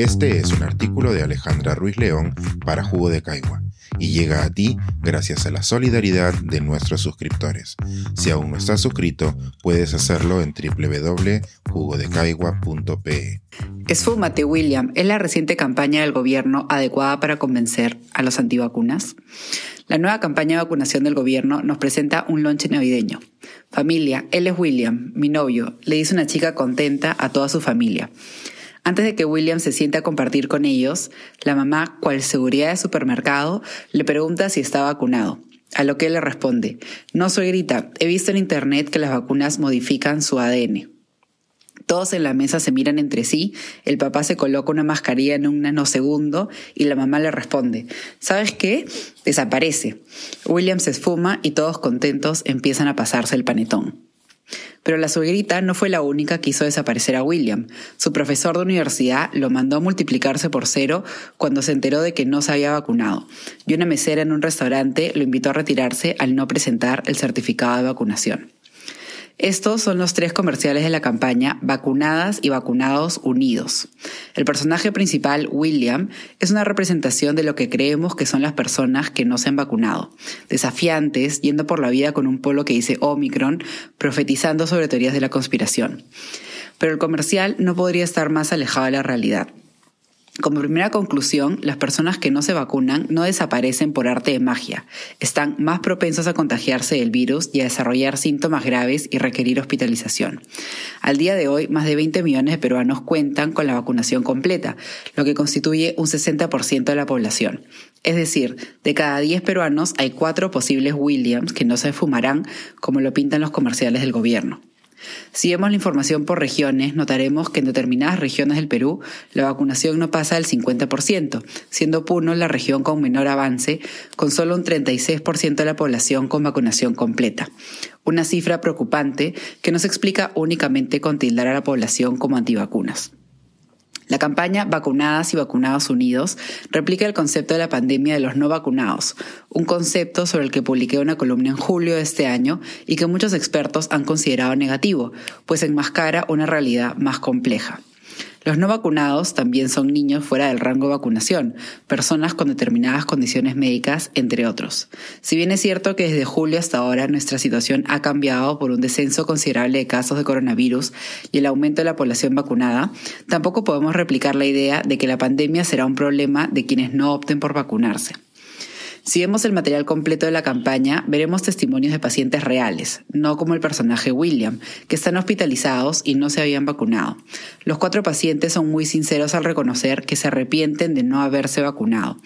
Este es un artículo de Alejandra Ruiz León para Jugo de Caigua y llega a ti gracias a la solidaridad de nuestros suscriptores. Si aún no estás suscrito, puedes hacerlo en www.jugodecaigua.pe. Esfúmate, William, es la reciente campaña del gobierno adecuada para convencer a los antivacunas. La nueva campaña de vacunación del gobierno nos presenta un lonche navideño. Familia, él es William, mi novio, le dice una chica contenta a toda su familia. Antes de que William se siente a compartir con ellos, la mamá, cual seguridad de supermercado, le pregunta si está vacunado. A lo que él le responde, no soy grita, he visto en internet que las vacunas modifican su ADN. Todos en la mesa se miran entre sí, el papá se coloca una mascarilla en un nanosegundo y la mamá le responde, ¿sabes qué? Desaparece. William se esfuma y todos contentos empiezan a pasarse el panetón. Pero la suegrita no fue la única que hizo desaparecer a William. Su profesor de universidad lo mandó a multiplicarse por cero cuando se enteró de que no se había vacunado. Y una mesera en un restaurante lo invitó a retirarse al no presentar el certificado de vacunación. Estos son los tres comerciales de la campaña Vacunadas y Vacunados Unidos. El personaje principal, William, es una representación de lo que creemos que son las personas que no se han vacunado. Desafiantes, yendo por la vida con un polo que dice Omicron, profetizando sobre teorías de la conspiración. Pero el comercial no podría estar más alejado de la realidad. Como primera conclusión, las personas que no se vacunan no desaparecen por arte de magia. Están más propensos a contagiarse del virus y a desarrollar síntomas graves y requerir hospitalización. Al día de hoy, más de 20 millones de peruanos cuentan con la vacunación completa, lo que constituye un 60% de la población. Es decir, de cada 10 peruanos hay 4 posibles Williams que no se fumarán como lo pintan los comerciales del gobierno. Si vemos la información por regiones, notaremos que en determinadas regiones del Perú la vacunación no pasa del 50%, siendo Puno la región con menor avance, con solo un 36% de la población con vacunación completa. Una cifra preocupante que no se explica únicamente con tildar a la población como antivacunas. La campaña Vacunadas y Vacunados Unidos replica el concepto de la pandemia de los no vacunados, un concepto sobre el que publiqué una columna en julio de este año y que muchos expertos han considerado negativo, pues enmascara una realidad más compleja. Los no vacunados también son niños fuera del rango de vacunación, personas con determinadas condiciones médicas, entre otros. Si bien es cierto que desde julio hasta ahora nuestra situación ha cambiado por un descenso considerable de casos de coronavirus y el aumento de la población vacunada, tampoco podemos replicar la idea de que la pandemia será un problema de quienes no opten por vacunarse. Si vemos el material completo de la campaña, veremos testimonios de pacientes reales, no como el personaje William, que están hospitalizados y no se habían vacunado. Los cuatro pacientes son muy sinceros al reconocer que se arrepienten de no haberse vacunado.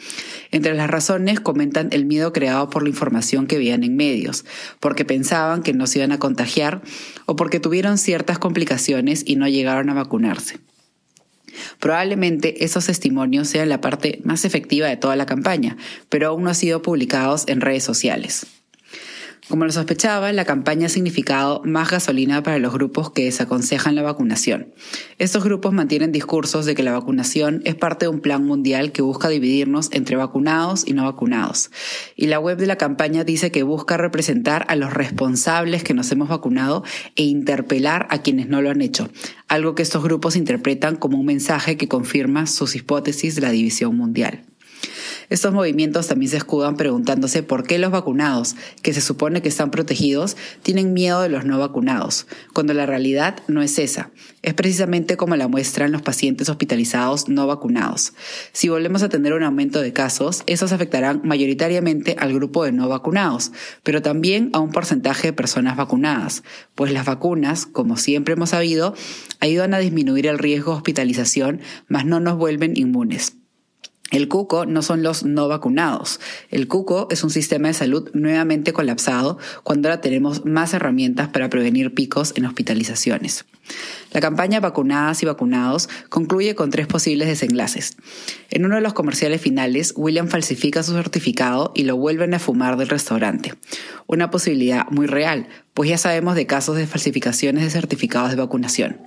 Entre las razones comentan el miedo creado por la información que veían en medios, porque pensaban que no se iban a contagiar o porque tuvieron ciertas complicaciones y no llegaron a vacunarse. Probablemente esos testimonios sean la parte más efectiva de toda la campaña, pero aún no han sido publicados en redes sociales. Como lo sospechaba, la campaña ha significado más gasolina para los grupos que desaconsejan la vacunación. Estos grupos mantienen discursos de que la vacunación es parte de un plan mundial que busca dividirnos entre vacunados y no vacunados. Y la web de la campaña dice que busca representar a los responsables que nos hemos vacunado e interpelar a quienes no lo han hecho, algo que estos grupos interpretan como un mensaje que confirma sus hipótesis de la división mundial. Estos movimientos también se escudan preguntándose por qué los vacunados, que se supone que están protegidos, tienen miedo de los no vacunados, cuando la realidad no es esa. Es precisamente como la muestran los pacientes hospitalizados no vacunados. Si volvemos a tener un aumento de casos, esos afectarán mayoritariamente al grupo de no vacunados, pero también a un porcentaje de personas vacunadas, pues las vacunas, como siempre hemos sabido, ayudan a disminuir el riesgo de hospitalización, mas no nos vuelven inmunes. El cuco no son los no vacunados. El cuco es un sistema de salud nuevamente colapsado cuando ahora tenemos más herramientas para prevenir picos en hospitalizaciones. La campaña Vacunadas y Vacunados concluye con tres posibles desenlaces. En uno de los comerciales finales, William falsifica su certificado y lo vuelven a fumar del restaurante. Una posibilidad muy real, pues ya sabemos de casos de falsificaciones de certificados de vacunación.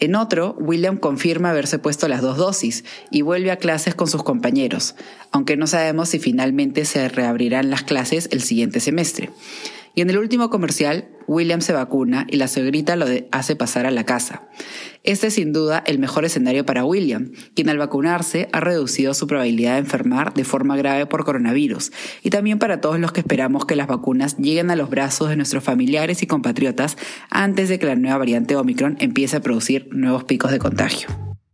En otro, William confirma haberse puesto las dos dosis y vuelve a clases con sus compañeros, aunque no sabemos si finalmente se reabrirán las clases el siguiente semestre. Y en el último comercial, William se vacuna y la suegrita lo hace pasar a la casa. Este es sin duda el mejor escenario para William, quien al vacunarse ha reducido su probabilidad de enfermar de forma grave por coronavirus, y también para todos los que esperamos que las vacunas lleguen a los brazos de nuestros familiares y compatriotas antes de que la nueva variante Omicron empiece a producir nuevos picos de contagio.